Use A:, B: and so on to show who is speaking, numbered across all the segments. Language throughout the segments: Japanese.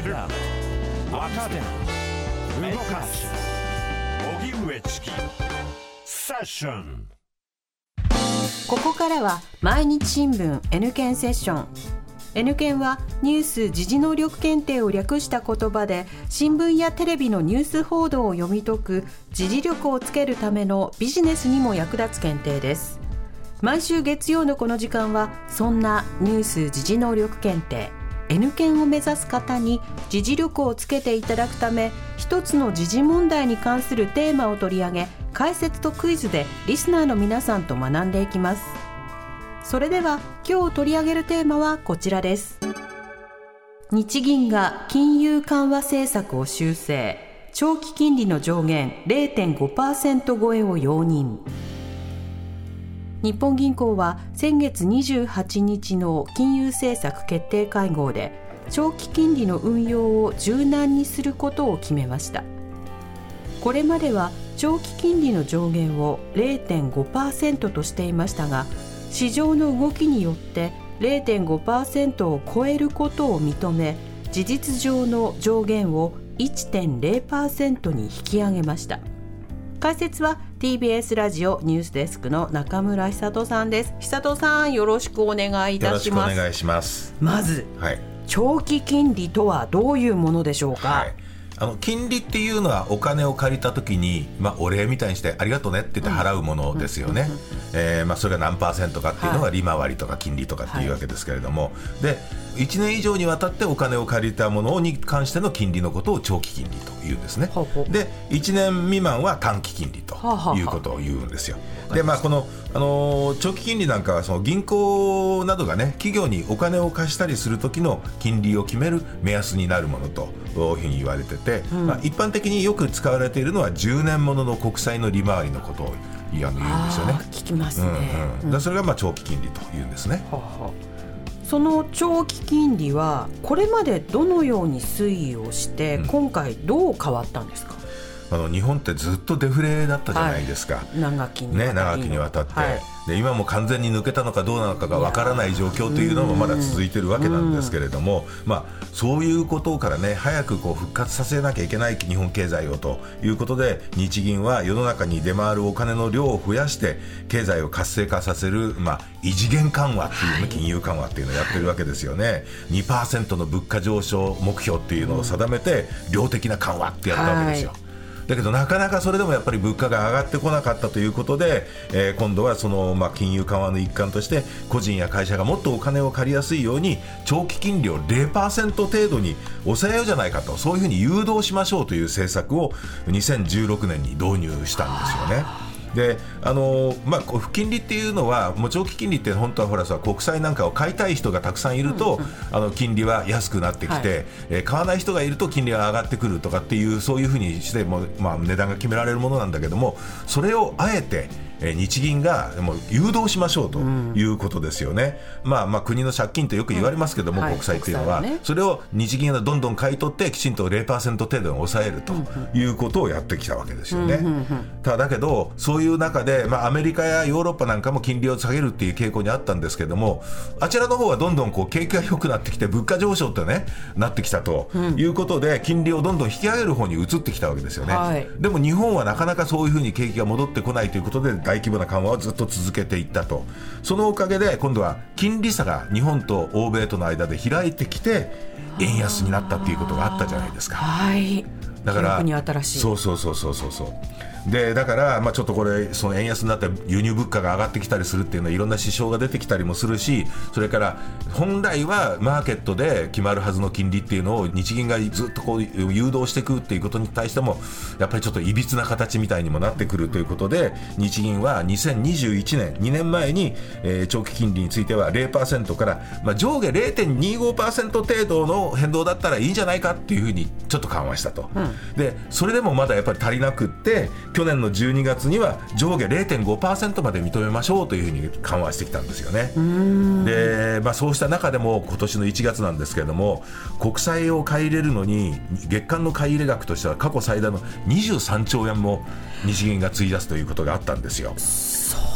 A: 知る。若手動かす。荻上チキ。セッション。
B: ここからは毎日新聞 N 検セッション。N 検はニュース時事能力検定を略した言葉で新聞やテレビのニュース報道を読み解く時事力をつけるためのビジネスにも役立つ検定です。毎週月曜のこの時間はそんなニュース時事能力検定。N 検を目指す方に時事力をつけていただくため一つの時事問題に関するテーマを取り上げ解説とクイズでリスナーの皆さんと学んでいきます。それでは今日取り上げるテーマはこちらです。日銀が金融緩和政策を修正。長期金利の上限0.5%超えを容認。日本銀行は先月28日の金融政策決定会合で長期金利の運用を柔軟にすることを決めました。これまでは長期金利の上限を0.5%としていましたが市場の動きによって0.5%を超えることを認め事実上の上限を1.0%に引き上げました。解説は TBS ラジオニュースデスクの中村久人さんです。久人さんよろしくお願いいたします。
C: よろしくお願いします。
B: まず、
C: はい、
B: 長期金利とはどういうものでしょうか、
C: はいあの金利っていうのはお金を借りたときに、まあ、お礼みたいにしてありがとうねって言って払うものですよね、えーまあ、それが何パーセントかっていうのが利回りとか金利とかっていうわけですけれども、はい、で1年以上にわたってお金を借りたものに関しての金利のことを長期金利というんですね、で1年未満は短期金利ということを言うんですよ。でまあ、この、あのー、長期金利なんかはその銀行などがね企業にお金を貸したりする時の金利を決める目安になるものというふうに言われてて、うん、まあ、一般的によく使われているのは10年ものの国債の利回りのことを言うんですよね。
B: 聞きますね、
C: うんうん、それがまあ長期金利というんですね。
B: ははその長期金利はこれまでどのように推移をして、今回どう変わったんですか、
C: あの日本ってずっとデフレだったじゃないですか、はい、
B: 長きに
C: ね、長きにわたって、はい、で今も完全に抜けたのかどうなのかがわからない状況というのもまだ続いているわけなんですけれども、まあ、そういうことからね早くこう復活させなきゃいけない日本経済をということで日銀は世の中に出回るお金の量を増やして経済を活性化させる、まあ、異次元緩和っていうね、金融緩和っていうのをやってるわけですよね。2%の物価上昇目標っていうのを定めて量的な緩和ってやったわけですよ。はいだけどなかなかそれでもやっぱり物価が上がってこなかったということで、えー、今度はその、まあ、金融緩和の一環として個人や会社がもっとお金を借りやすいように長期金利を0%程度に抑えようじゃないかとそういうふうに誘導しましょうという政策を2016年に導入したんですよね。であのまあ、金利っていうのはもう長期金利って本当はほらさ国債なんかを買いたい人がたくさんいると、うんうん、あの金利は安くなってきて、はい、えー、買わない人がいると金利が上がってくるとかっていうそういうふうにしても、まあ、値段が決められるものなんだけどもそれをあえてえ日銀がもう誘導しましょうということですよね、うん、まあ、まあ国の借金とよく言われますけども、うん、国債っていうのは、はいね、それを日銀がどんどん買い取ってきちんと0%程度に抑えるということをやってきたわけですよね。ただだけどそういう中で、まあ、アメリカやヨーロッパなんかも金利を下げるっていう傾向にあったんですけどもあちらの方はどんどんこう景気が良くなってきて物価上昇ってねなってきたということで、金利をどんどん引き上げる方に移ってきたわけですよね。はい、でも日本はなかなかそういうふうに景気が戻ってこないということで大規模な緩和をずっと続けていったと。そのおかげで今度は金利差が日本と欧米との間で開いてきて円安になったっていうことがあったじゃないですか。
B: はい。
C: だから
B: そ
C: うそうそうそうそうそうでだから、まあ、ちょっとこれその円安になって輸入物価が上がってきたりするっていうのはいろんな支障が出てきたりもするしそれから本来はマーケットで決まるはずの金利っていうのを日銀がずっとこう誘導していくっていうことに対してもやっぱりちょっといびつな形みたいにもなってくるということで日銀は2021年2年前に、えー、長期金利については0%から、まあ、上下0.25%程度の変動だったらいいんじゃないかっていうふうにちょっと緩和したと、うん、でそれでもまだやっぱり足りなくって去年の12月には上下0.5%まで認めましょうというふうに緩和してきたんですよね。で、まあ、そうした中でも今年の1月なんですけれども国債を買い入れるのに月間の買い入れ額としては過去最大の23兆円も日銀が費やすということがあったんですよ。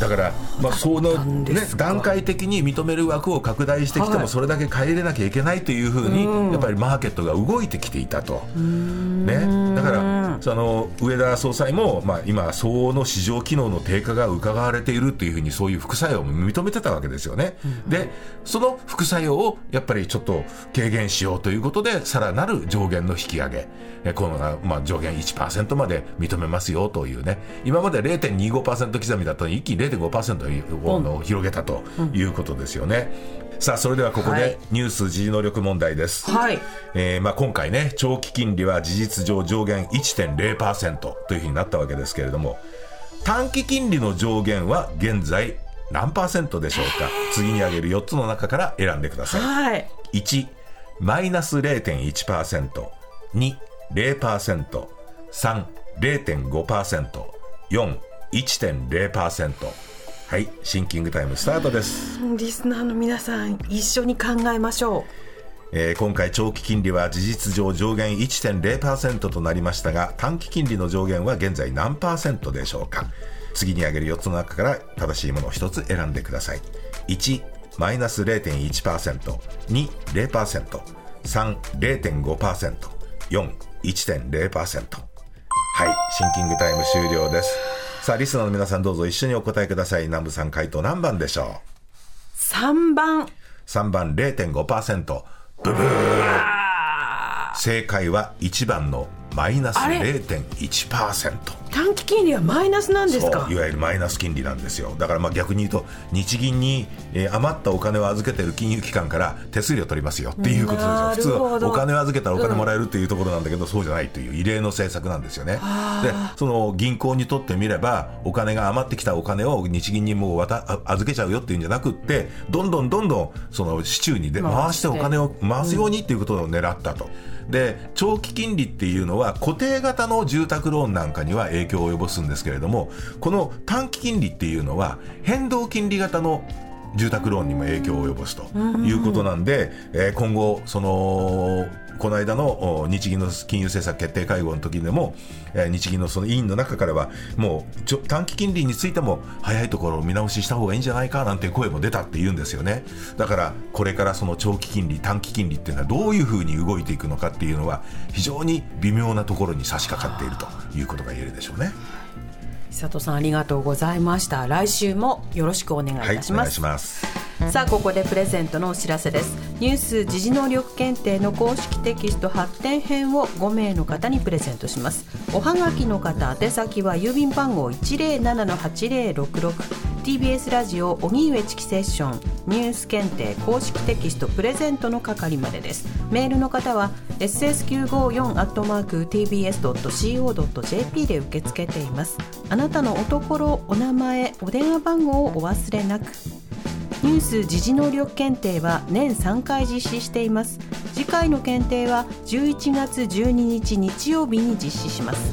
C: だから、まあ、その、ね、段階的に認める枠を拡大してきても、それだけ買い入れなきゃいけないというふうに、やっぱりマーケットが動いてきていたと。ね、だからその上田総裁も、まあ、今、相応の市場機能の低下が伺われているというふうに、そういう副作用も認めてたわけですよね。で、その副作用をやっぱりちょっと軽減しようということで、さらなる上限の引き上げ、このまあ、上限1%まで認めますよというね、今まで0.25%刻みだったのに、一気に0.5%の広げたということですよね。うん、さあそれではここでニュース時能力問題です、はい。えーまあ、今回ね長期金利は事実上上限1.0%というふうになったわけですけれども短期金利の上限は現在何パーセントでしょうか？次に挙げる4つの中から選んでください、はい、1マイナス 0.1%2 0%3 0.5%4 1.0%はいシンキングタイムスタートです。
B: リスナーの皆さん一緒に考えましょう
C: えー、今回長期金利は事実上上限1.0%となりましたが短期金利の上限は現在何パーセントでしょうか次に挙げる4つの中から正しいものを1つ選んでください1マイナス 0.1%2 0%3 0.5%4 1.0%はいシンキングタイム終了ですさあ、リスナーの皆さんどうぞ一緒にお答えください。南部さん回答何番でしょ
B: う ?3 番。
C: 3番0.5%。ブブー正解は1番のマイナス0.1%。
B: 短期金利はマイナスなんですか？
C: いわゆるマイナス金利なんですよ。だからまあ逆に言うと日銀に、えー、余ったお金を預けてる金融機関から手数料取りますよ。っていうことですよ。普通お金を預けたらお金もらえるっていうところなんだけど、うん、そうじゃないという異例の政策なんですよね。でその銀行にとってみればお金が余ってきたお金を日銀にもう渡預けちゃうよっていうんじゃなくってどんどんどんどんその市中にで回して。お金を回すようにっていうことを狙ったと。うんで長期金利っていうのは固定型の住宅ローンなんかには影響を及ぼすんですけれどもこの短期金利っていうのは変動金利型の住宅ローンにも影響を及ぼすということなんで、えー、今後そのこの間の日銀の金融政策決定会合の時でも、えー、日銀のその委員の中からはもう短期金利についても早いところを見直しした方がいいんじゃないかなんて声も出たって言うんですよねだからこれからその長期金利短期金利っていうのはどういうふうに動いていくのかっていうのは非常に微妙なところに差し掛かっているということが言えるでしょうね。
B: 佐藤さんありがとうございました。来週もよろしくお願いいたします、はい、さあここでプレゼントのお知らせです。ニュース時事能力検定の公式テキスト発展編を5名の方にプレゼントします。おはがきの方宛先は郵便番号107-8066 TBS ラジオ荻上チキセッション。ニュース検定公式テキストプレゼントの係までです。メールの方は ss954-tbs.co.jp で受け付けています。あなたのおところお名前お電話番号をお忘れなく。ニュース時事能力検定は年3回実施しています。次回の検定は11月12日日曜日に実施します。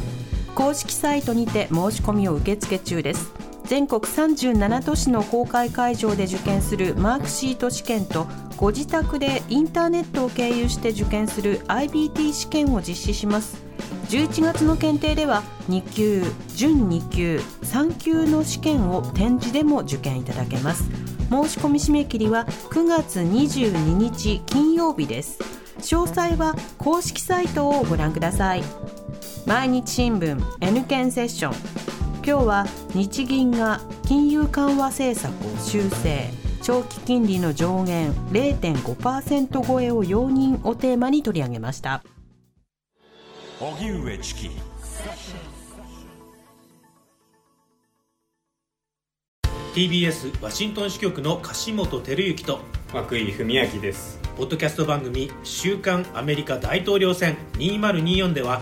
B: 公式サイトにて申し込みを受け付け中です。全国37都市の公開会場で受験するマークシート試験とご自宅でインターネットを経由して受験する IBT 試験を実施します。11月の検定では2級準2級3級の試験を展示でも受験いただけます。申し込み締め切りは9月22日金曜日です。詳細は公式サイトをご覧ください。毎日新聞 N 検セッション。今日は日銀が金融緩和政策を修正長期金利の上限0.5%超えを容認をテーマに取り上げました。荻上チキ。
D: TBS ワシントン支局の樫本照之と
E: 涌井文明です。
D: ポッドキャスト番組「週刊アメリカ大統領選2024」では